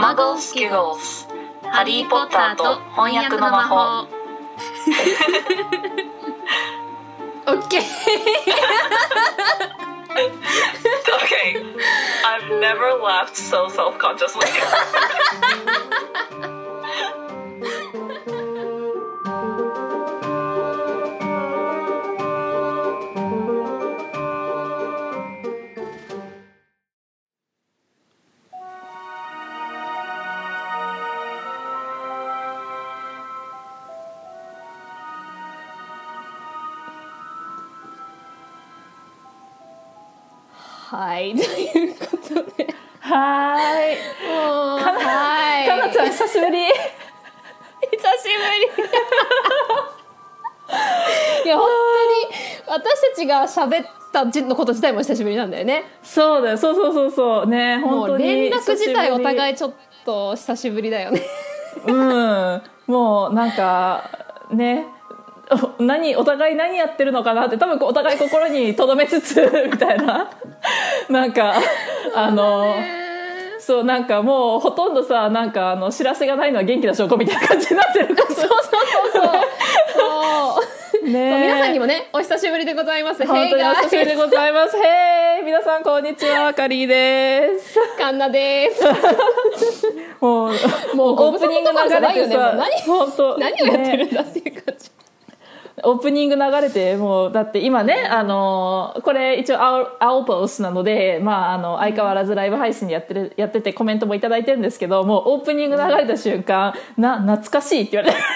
マゴスキュゴスハリー・ポッターと翻訳の魔法 OK Okay I've never laughed so self-consciously はいということではーい。もうかなはいかなちゃん久しぶり。久しぶりいや本当に私たちが喋ったのこと自体も久しぶりなんだよねそうだよ。そうそうそうそう。ね、本当に。連絡自体お互い。いちょっと久しぶりだよねうん。もうなんかね。お何お互い何やってるのかなって多分お互い心に留めつつみたいななんかあのそうなんかもうほとんどさなんかあの知らせがないのは元気な証拠みたいな感じになってるからそうそうそうそうね皆さんにもねお久しぶりでございます。本当にお久しぶりでございます。へー皆さんこんにちはカリーです。カンナです。もうもうオープニング流れてさね何本当何をやってねるんだっていう感じ、オープニング流れてもうだって今ねあのこれ一応青青ポスなので、まあ、あの相変わらずライブ配信でやってるやっててコメントも頂いただいてるんですけどもうオープニング流れた瞬間「な懐かしい」って言われて「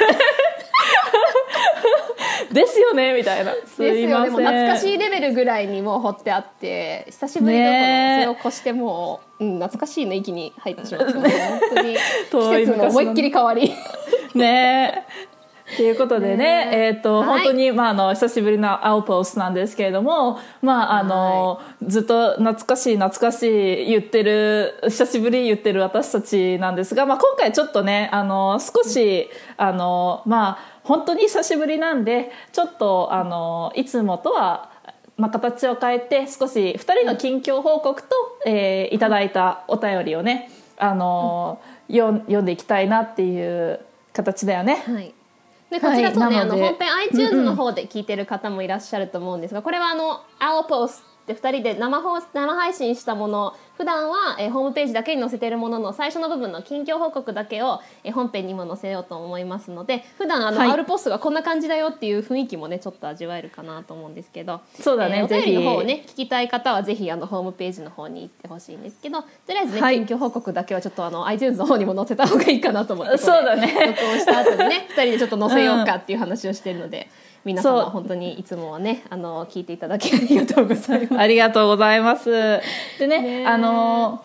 ですよね」みたいな「すですよいません」懐かしいレベルぐらいにもう掘ってあって久しぶりだからねえそれを越してもう、うん、懐かしいの域に入ってしまって本当に季節の思いっきり変わり。ねということでねね。えっ、と、はい。本当に、まあ、あの久しぶりの青ポスなんですけれども、まああのずっと懐かしい懐かしい言ってる久しぶり言ってる私たちなんですが、まあ、今回ちょっとねあの少しあのまあ本当に久しぶりなんでちょっとあのいつもとはまあ、形を変えて少し2人の近況報告と、えーいただいたお便りをねあの、読ん読んでいきたいなっていう形だよね。はいでこちらそうね、はいあの本編 iTunes の方で聞いてる方もいらっしゃると思うんですが、これはあの「青ポスって2人で生放生配信したもの普段は、えーホームページだけに載せているものの最初の部分の近況報告だけを、えー本編にも載せようと思いますので普段あの、はい。アルポストがこんな感じだよっていう雰囲気もねちょっと味わえるかなと思うんですけどそうだねえーお便りの方をぜね聞きたい方はぜひあのホームページの方に行ってほしいんですけどとりあえずね、はい。近況報告だけはちょっとあの iTunes の方にも載せた方がいいかなと思ってそうだね。録音した後にね2人でちょっと載せようかっていう話をしてるので、皆様本当にいつもはね あの聞いていただきありがとうございます。ありがとうございます。でね、ねあの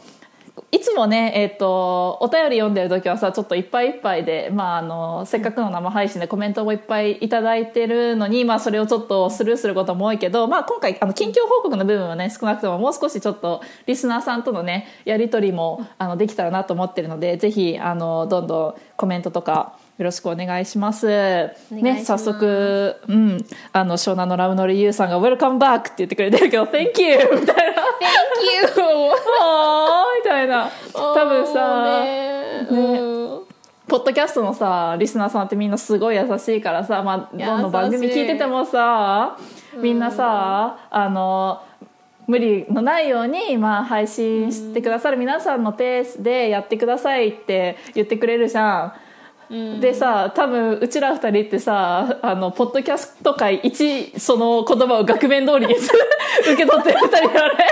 いつもね、えっとお便り読んでる時はさちょっといっぱいいっぱいで、まあ、あのせっかくの生配信でコメントもいっぱいいただいてるのに、まあ、それをちょっとスルーすることも多いけど、まあ、今回あの近況報告の部分はね少なくとももう少しちょっとリスナーさんとのねやり取りもあのできたらなと思ってるのでぜひあのどんどんコメントとかよろしくお願いします。お願いね、早速、うん、あの湘南のラブノリユウさんが「Welcome back」って言ってくれてるけど「Thank you 」みたいな。Thank you! みたいな。多分さ、ね。うん。ポッドキャストのさリスナーさんってみんなすごい優しいからさ、まあ、どんどん番組聞いててもさみんなさあの無理のないように、まあ、配信してくださる皆さんのペースでやってくださいって言ってくれるじゃん。でさ多分うちら二人ってさあのポッドキャスト界一その言葉を額面通りに 受け取ってる二人だよね。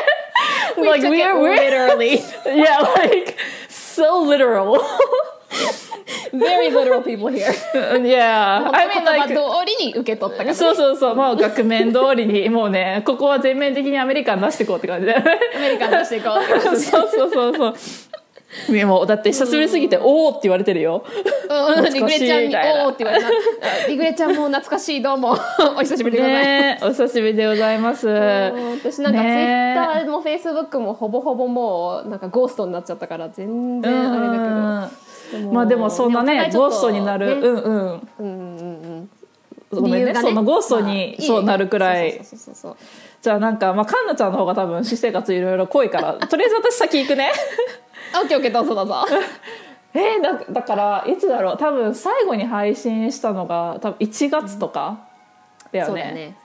We took it literally. yeah, like so literal. Very literal people here. yeah, I 言 mean 葉 like 通りに受け取ったからそうそうそう、もう額面通りにもうね、ここは全面的にアメリカン出していこうって感じだよね。アメリカンとしていこうそうそうそうそう。でもだって久しぶりすぎて、おーって言われてるよ。うんうんリグレちゃんに「懐かしいみたいなおー」って言われた。あリグレちゃんも懐かしいどうもお久しぶりでございます、ねお久しぶりでございます。うん私なんかツイねッターもフェイスブックもほぼほぼもうなんかゴーストになっちゃったから全然あれだけど。うんまあでもそんなねゴーストになる、うんうんうんうんうん。ごめんねね。そのゴーストに、まあそうなるくらい。じゃあなんかまあカンナちゃんの方が多分私生活いろいろ濃いからとりあえず私先行くねオッケーオッケーどうぞどうぞ。えーだだからいつだろう？多分最後に配信したのが多分1月とかだよね,、そうだね。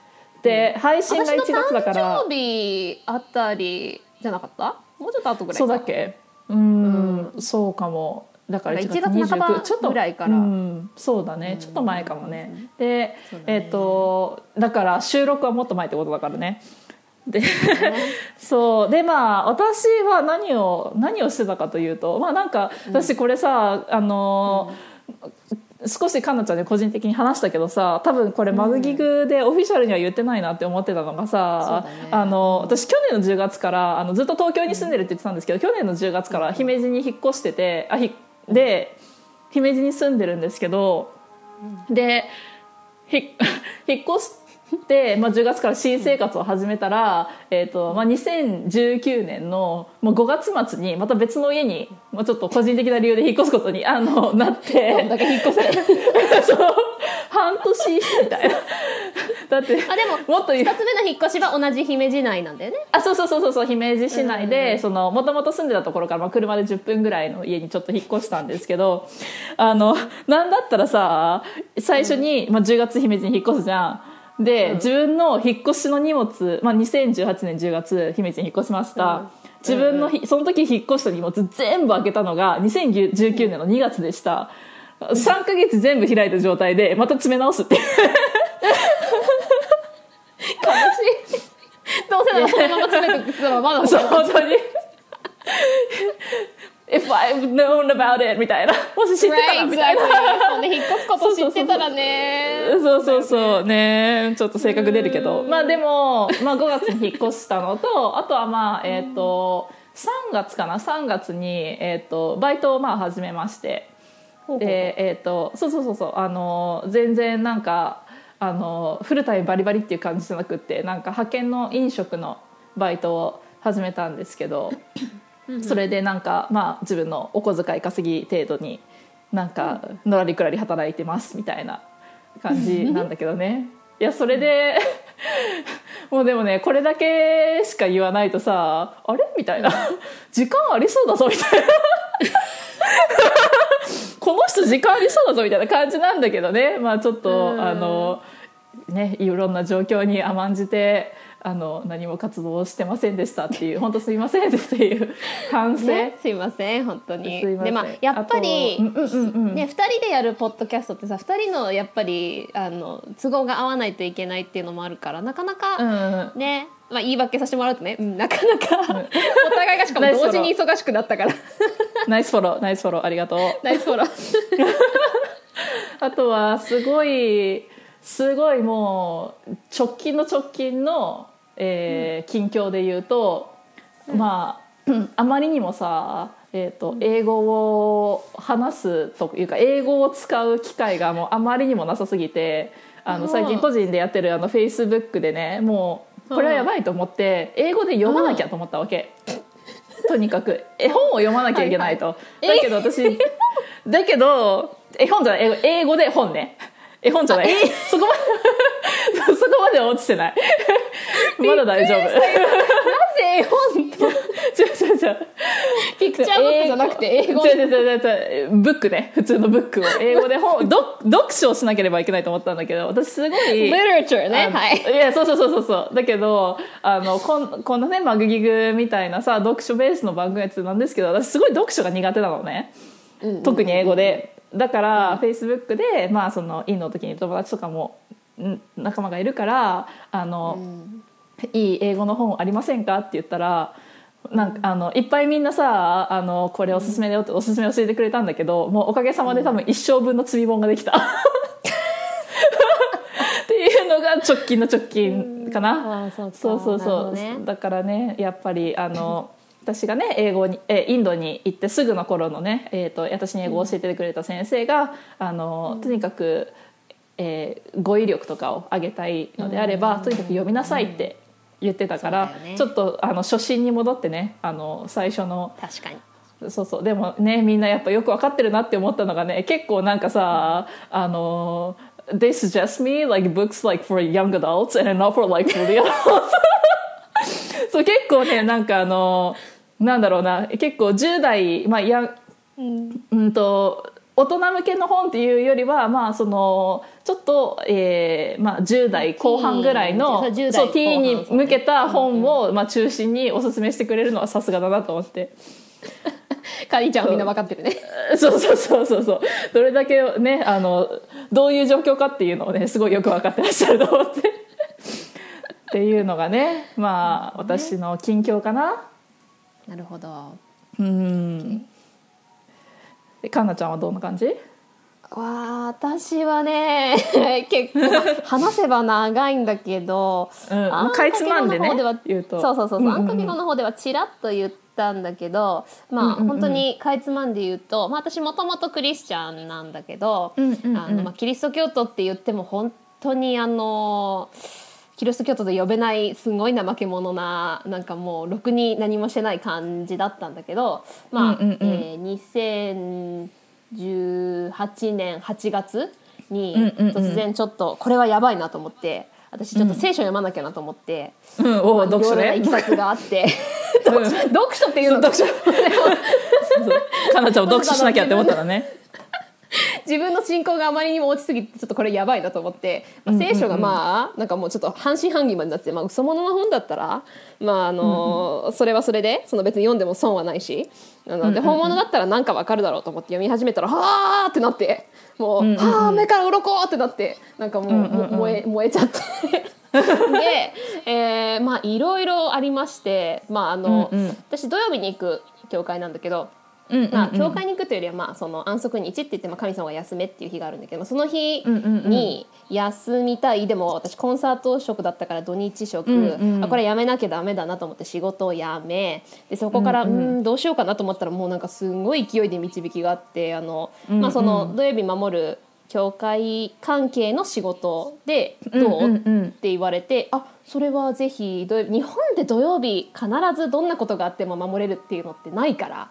で配信が1私の月だから。誕生日あたりじゃなかった？もうちょっと後ぐらいか。そうだっけ？うん、そうかも。だから1月1月半ば29ちょっとぐらいから。うん、そうだね。ちょっと前かもね、で、ね。えっ、とだから収録はもっと前ってことだからねでそうでまあ私は何を何をしてたかというとまあなんか私これさ、あの少しかなちゃんに個人的に話したけどさ多分これマグギグでオフィシャルには言ってないなって思ってたのがさ、そうだね。あの私去年の10月からあのずっと東京に住んでるって言ってたんですけど、去年の10月から姫路に引っ越しててあひで姫路に住んでるんですけど、でひ 引っ越して、まあ、10月から新生活を始めたら、えーとまあ、2019年のもう5月末にまた別の家に、まあ、ちょっと個人的な理由で引っ越すことにあのなって。どんだけ引っ越せ そう。半年みたいな。だってあでももっと言う。2つ目の引っ越しは同じ姫路内なんだよね。あそうそうそうそうそう姫路市内でもともと住んでたところから、まあ、車で10分ぐらいの家にちょっと引っ越したんですけどあのなんだったらさ最初に、まあ、10月姫路に引っ越すじゃんで、自分の引っ越しの荷物、まあ、2018年10月姫路に引っ越しました、自分のひその時引っ越した荷物全部開けたのが2019年の2月でした。3ヶ月全部開いた状態でまた詰め直すっていう。悲しい。どうせならそのまま詰めてたらまだ本当に I've known about it みたいな。もし知ってたらみたい.なそんで引っ越すこと知ってたらね。そうそうそうね。ちょっと性格出るけど。まあでも、まあ、5月に引っ越したのとあとはまあえっ、と3月かな？3月に、えー、とバイトをまあ始めまして。でえっ、とそうそうそうそう。あの全然なんかあのフルタイムバリバリっていう感じじゃなくってなんか派遣の飲食のバイトを始めたんですけどそれでなんかまあ自分のお小遣い稼ぎ程度になんかのらりくらり働いてますみたいな感じなんだけどね。いやそれで もうでもねこれだけしか言わないとさあれ？みたいな。時間ありそうだぞみたいな。この人時間ありそうだぞみたいな感じなんだけどね。まあちょっとうん。あのねいろんな状況に甘んじてあの何も活動してませんでしたっていう本当すいませんっていう反省、ね、すいません本当に。でまあやっぱりうんうんうんうん。ね、2人でやるポッドキャストってさ2人のやっぱりあの都合が合わないといけないっていうのもあるからなかなうんかうん。ね、まあ、言い訳させてもらうとね、うん、なかなかお互いがしかも同時に忙しくなったから。ナイスフォローナイスフォローありがとう。ナイスフォロー。あとはすごいすごいもう直近の直近の、えー近況で言うと、まあ あまりにもさ、えー、と英語を話すというか英語を使う機会がもうあまりにもなさすぎてあのうん最近個人でやってるあのフェイスブックでねもうこれはやばいと思って英語で読まなきゃと思ったわけ。とにかく。絵本を読まなきゃいけないと、い。はい。だけど私だけど絵本じゃない。英語で本ね。絵本じゃない。そこまでそこまでは落ちてない まだ大丈夫。なぜ絵本と違う違う違うピクチャーブックじゃなくて英語。違う違う違う違う。ブックね。普通のブックを。英語で本 読読書をしなければいけないと思ったんだけど私すごい。Literature ね。あのはい。いやそうそうそうそうそう。だけどあのこんこんなねマグギグみたいなさ読書ベースの番組やってなんですけど私すごい読書が苦手なのね、特に英語で。だからフェイスブックで、まあ、そのインの時に友達とかもん仲間がいるからあの、いい英語の本ありませんか？って言ったらなんかあのいっぱいみんなさあのこれおすすめだよっておすすめ教えてくれたんだけどもうおかげさまで多分一生分の積み本ができた。っていうのが直近の直近かな。うか。そうそうそう、どね。だからねやっぱりあの私がね英語にえインドに行ってすぐの頃のね、えー、と私に英語を教えてくれた先生が、あのとにかく、えー語彙力とかを上げたいのであれば、とにかく読みなさいって言ってたから、ね。ちょっとあの初心に戻ってねあの最初の確かに。そうそう。でもねみんなやっぱよく分かってるなって思ったのがね結構なんかさあの They suggest me like books like for young adults and not for like for the adults. そう結構ねなんかあのなんだろうな結構10代まあいやうんと大人向けの本っていうよりはまあそのちょっと、えーまあ、10代後半ぐらいのティーンそう10代そうティーンに向けた本を、まあ、中心におすすめしてくれるのはさすがだなと思って。カリーちゃんはみんな分かってるね。そう。そうそうそうそうどれだけねあのどういう状況かっていうのをねすごいよく分かってらっしゃると思って。っていうのがねまあ私の近況かな。なるほど。うんでかんなちゃんはどんな感じ？わ私はね 結構話せば長いんだけど、うんまああんかいつまんでねかけろの方言うと。そうそうそうそう、うんうんうん。あんかけろの方ではちらっと言ったんだけどまあ、うんうんうん。本当にかいつまんで言うと、まあ、私もともとクリスチャンなんだけど、うんうんうん。あのまあ、キリスト教徒って言っても本当にあのキリスト教徒と呼べないすごい怠け者ななんかもうろくに何もしてない感じだったんだけどまあ、うんうんうん。えー2018年8月に突然ちょっとこれはやばいなと思って私ちょっと聖書読まなきゃなと思って、うん。おう読書ね。いきさつがあって。うん。読書っていうの読書。かなちゃんも読書しなきゃって思ったらね自分の信仰があまりにも落ちすぎてちょっとこれやばいなと思って、まあ、聖書がまあなんかもうちょっと半信半疑までなって、まあ、嘘物の本だったらまああのそれはそれでその別に読んでも損はないしあので本物だったらなんかわかるだろうと思って読み始めたらはあってなってもう、はあ目から鱗ってなってなんかもう,も、燃え燃えちゃって。で、えーまあいろいろありまして、まああの私土曜日に行く教会なんだけど、うんうんうん。まあ、教会に行くというよりは、まあ、その安息日って言って、まあ、神様が休めっていう日があるんだけどその日うんうんうん。に休みたい。でも私コンサート職だったから土日職、うんうんあこれやめなきゃダメだなと思って仕事を辞め。でそこからう、うんん。どうしようかなと思ったらもうなんかすごい勢いで導きがあってあの、うんうん。まあ、その土曜日守る教会関係の仕事でどう、って言われてあそれはぜひ日本で土曜日必ずどんなことがあっても守れるっていうのってないから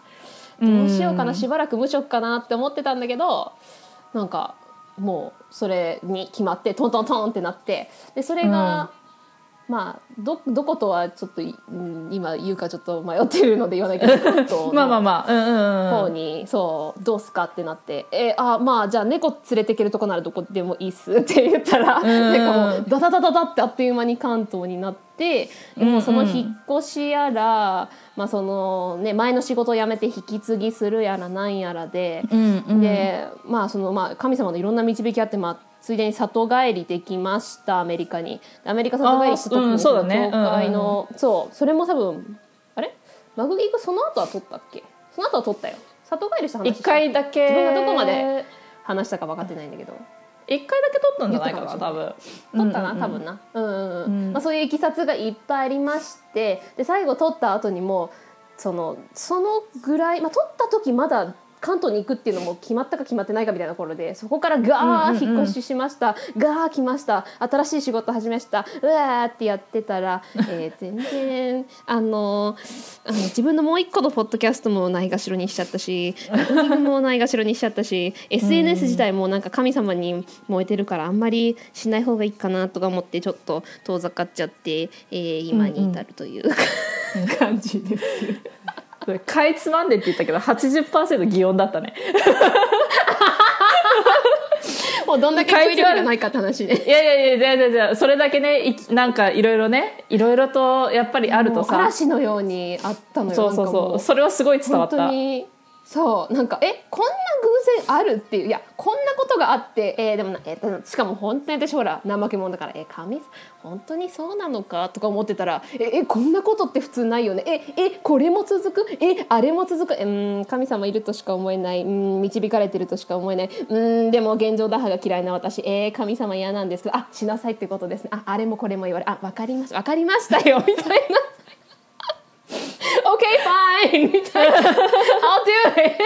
どうしようかなしばらく無職かなって思ってたんだけどなんかもうそれに決まってトントントンってなってでそれが、まあどどことはちょっとい、うん今言うかちょっと迷ってるので言わないけど まあまあまあうんうんうん方にそうどうすかってなって「えあまあじゃあ猫連れてけるとこならどこでもいいっす 」って言ったら、んなんかもうダダダダダってあっという間に関東になって、もうその引っ越しやら、まあそのね、前の仕事を辞めて引き継ぎするやらなんやらで、うんうん。でまあそのまあ神様のいろんな導きあってまあついでに里帰りできましたアメリカに。アメリカ里帰りした時にそうだね。教会の。そう。それも多分あれ？マグギグその後は撮ったっけ？その後は撮ったよ。里帰りした話一回だけ。自分がどこまで話したか分かってないんだけど。一回だけ撮ったんじゃないかな多分。撮ったな、うんうん。うん多分な、うんうんうん。うん。まあ、そういういきさつがいっぱいありまして。で最後撮った後にもそのそのぐらい、まあ、撮った時まだ関東に行くっていうのも決まったか決まってないかみたいな頃でそこからガー引っ越ししました、ガー来ました。新しい仕事始めました。うわーってやってたら、えー全然あのあの自分のもう一個のポッドキャストもないがしろにしちゃったし もないがしろにしちゃったし SNS 自体もなんか神様に燃えてるからあんまりしない方がいいかなとか思ってちょっと遠ざかっちゃって、えー今に至るという。か、感じですかいつまんでって言ったけど80%擬音だったね。もうどんだけ語彙力がないかって話で。いやいやいやじゃあじゃそれだけねいなんかいろいろねいろいろとやっぱりあるとさ。嵐のようにあったのよそうそうそう。それはすごい伝わっ本当たにそうなんかえこんな偶然あるっていういやこんなことがあって、えーでもな、えーしかも本当に私ほら怠け者だから「え神？本当にそうなのか?」とか思ってたら「ええこんなことって普通ないよね？ええこれも続く？えあれも続く？うん神様いるとしか思えない。うん導かれてるとしか思えない。うんでも現状打破が嫌いな私。えー神様嫌なんですけどあしなさいってことですね。ああれもこれも言われあ分かりました。分かりましたよみたいな。OK fine. みたいな。I'll do it.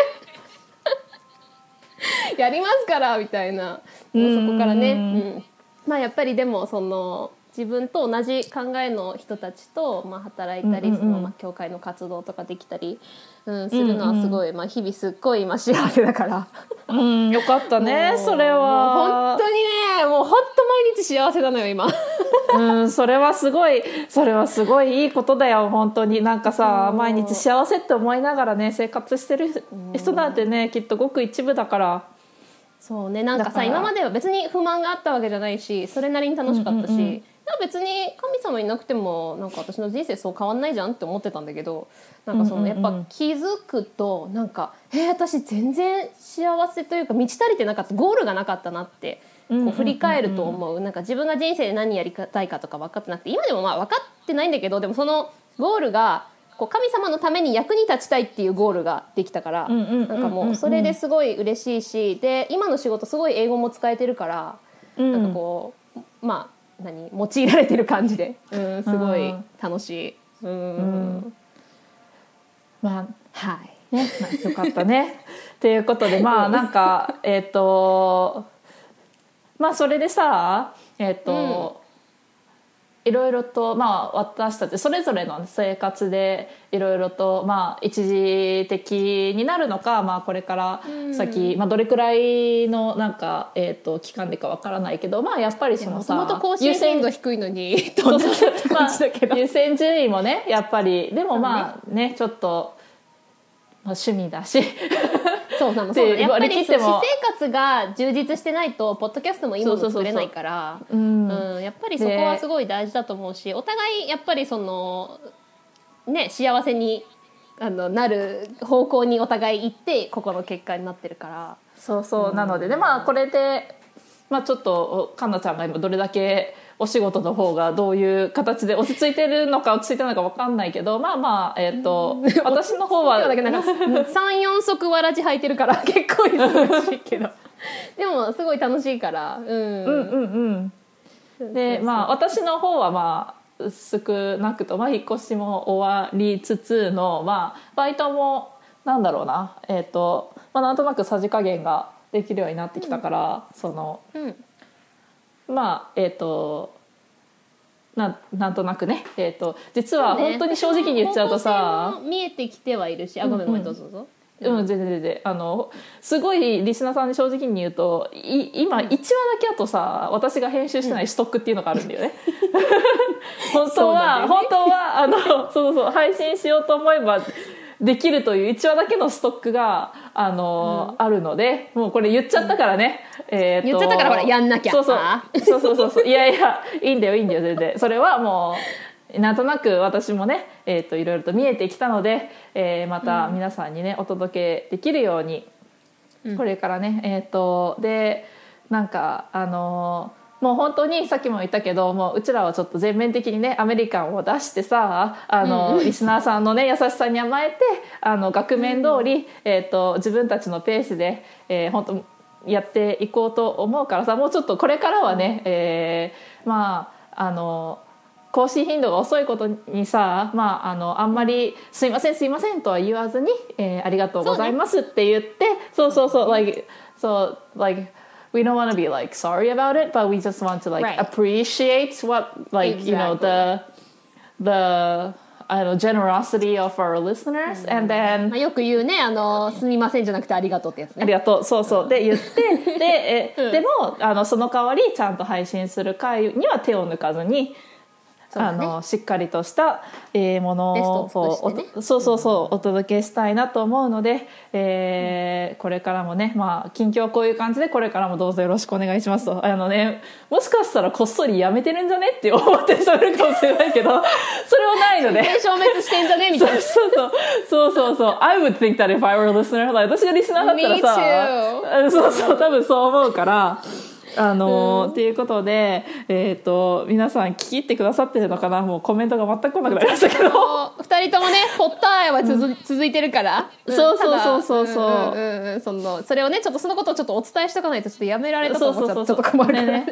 やりますからみたいな。もうそこからね、うん。まあやっぱりでもその自分と同じ考えの人たちと、まあ、働いたり、そのまあ、教会の活動とかできたり、うん、するのはすごい、まあ、日々すっごい今幸せだから。うんよかったねそれは。本当にねもう本当毎日幸せなのよ今。うん、それはすごい、それはすごいいいことだよ、本当に。なんかさ、毎日幸せって思いながらね、生活してる人なんてね、きっとごく一部だから。そうねなんかさ今までは別に不満があったわけじゃないしそれなりに楽しかったし、うんうんうん別に神様いなくてもなんか私の人生そう変わんないじゃんって思ってたんだけどなんかそのやっぱ気づくとなんかえー、私全然幸せというか満ち足りてなかったゴールがなかったなってこう振り返ると思う。なんか自分が人生で何やりたいかとか分かってなくて今でもまあ分かってないんだけどでもそのゴールがこう神様のために役に立ちたいっていうゴールができたからなんかもうそれですごい嬉しいしで今の仕事すごい英語も使えてるからうん。なんかこうまあ何用いられてる感じで、うん、すごいうん。楽しい。うん。ん。まあ、はい。ね、よかったね。ということでまあなんかえっ、とまあそれでさえっ、と、いろいろとまあ私たちそれぞれの生活でいろいろとまあ一時的になるのかまあこれから先、まあどれくらいのなんかえっ、と期間でかわからないけどまあやっぱりそのさもともと更新頻度低いのに優先順位もねやっぱりでもまあねちょっと、まあ、趣味だしそうなの。そうなの。やっぱ割り私生活が充実してないとポッドキャストもいいもの作れないから。うん。うん。やっぱりそこはすごい大事だと思うしお互いやっぱりそのね幸せにあのなる方向にお互い行ってここの結果になってるから。そうそう。なのででまあこれで、まあ、ちょっとかんなちゃんが今どれだけお仕事の方がどういう形で落ち着いてるのか落ち着いてないのか分かんないけどまあまあえっ、と私の方はだけどなんか 34足わらじ履いてるから結構忙しいけど。でもすごい楽しいからうん。うんうんうん。でまあ私の方はまあ少なくと、まあ、引っ越しも終わりつつの、まあ、バイトもなんだろうな。えっ、と、まあ、なんとなくさじ加減ができるようになってきたから、そのうんまあえっ、となんなんとなくね、えー、と実はね。本当に正直に言っちゃうと方さ向性も見えてきてはいるし。あごめんごめんどうぞどうぞ、うん、全然全然。あのすごいリスナーさんに正直に言うとい今1話だけあとさ私が編集してないストックっていうのがあるんだよね。本当は、本当はあのそうそうそう配信しようと思えばできるという1話だけのストックがあの、あるのでもうこれ言っちゃったからね、えーと言っちゃったからほらやんなきゃ。そうそう。あそうそうそうそう。いやいやいいんだよいいんだよ全然。それはもうなんとなく私もね、えー、といろいろと見えてきたので、えーまた皆さんにねお届けできるように、これからねえっ、とでなんかあのーもう本当にさっきも言ったけどもううちらはちょっと全面的にねアメリカンを出してさあの、リスナーさんのね優しさに甘えてあの額面通り、えー、と自分たちのペースで、えー本当やっていこうと思うからさもうちょっとこれからはね、えーまああの更新頻度が遅いことにさ、まあ、あのあんまり「すいませんすいません」とは言わずに「えーありがとうございます」って言ってそう,、そうそう like so like we don't want to be like sorry about it but we just want to like Right. appreciate what like you know the the I don't know generosity of our listeners and then まあ、よく言うねあの「すみません」じゃなくて「ありがとう」ってやつねありがとうそうそうで言ってでえ、でもあのその代わりちゃんと配信する回には手を抜かずに、ね。のしっかりとした、えーものをね。おそうそうそうお届けしたいなと思うので、えーこれからもねまあ近況はこういう感じでこれからもどうぞよろしくお願いしますと。あのねもしかしたらこっそりやめてるんじゃねって思ってる人いるかもしれないけど それはないので。消滅してんじゃねみたいな。そうそうそう。そうそう I would think that if I were a listener like 私がリスナーだったらさうんそうそう多分そう思うからあのーっていうことでえっ、と皆さん聞き入ってくださってるのかな？もうコメントが全く来なくなりましたけど。二人ともねポッターは続,、続いてるから、ん。そうそうそうそう。そうんんうんそのそれをねちょっとそのことをちょっとお伝えしとかないとちょっとやめられたとそう思っちゃう。そうそうとちょっと困るね。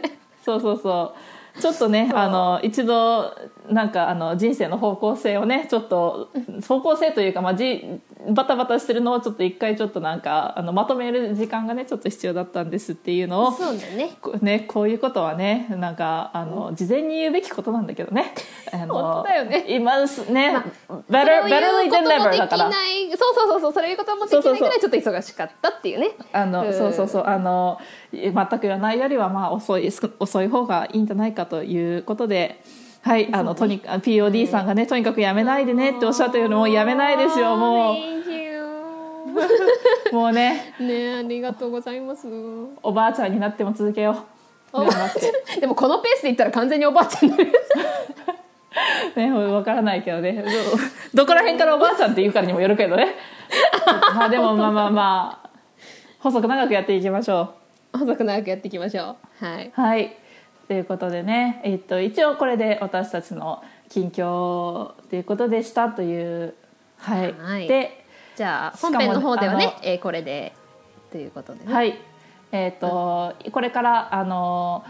そうそうそうちょっとねあの一度なんかあの人生の方向性をねちょっと方向性というか、まあ、じバタバタしてるのをちょっと一回ちょっとなんかあのまとめる時間がねちょっと必要だったんですっていうのをそうだね。こね、こういうことはねなんかあの事前に言うべきことなんだけどね。あの本当だよね。今すね、それ better, を better than never でだからそうそうそうそうそういうこともできないぐらいちょっと忙しかったっていうね。あの、うん。そうそうそう。あの全く言わないよりはまあ遅いす遅い方がいいんじゃないかということで。はい、あの、とにか POD さんがね、とにかくやめないでねっておっしゃってるのもうやめないですよ、もう。もうね、ねありがとうございます。おばあちゃんになっても続けよう。でもこのペースでいったら完全におばあちゃんになるね、わからないけどね。ど、どこら辺からおばあちゃんって言うからにもよるけどね。まあでもまあまあまあ、細く長くやっていきましょ細く長くやっていきましょうはい。う。はい。ということでね、えっと、一応これで私たちの近況ということでしたという。はい。はいで、じゃあ本編の方ではねえーこれでということでね、はい。えっ、と、これからあの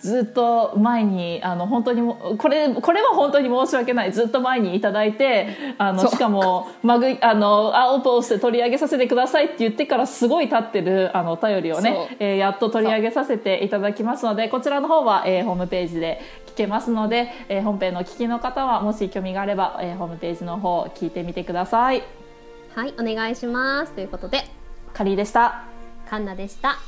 ずっと前にあの本当にもこれこれは本当に申し訳ない。ずっと前にいただいてあのしかもマグあの青ポースで取り上げさせてくださいって言ってからすごい経ってるあのお便りをね、えーやっと取り上げさせていただきますのでこちらの方は、えーホームページで聞けますので、えー本編の聞きの方はもし興味があれば、えーホームページの方聞いてみてください。はい、お願いします。ということでカリーでした。カンナでした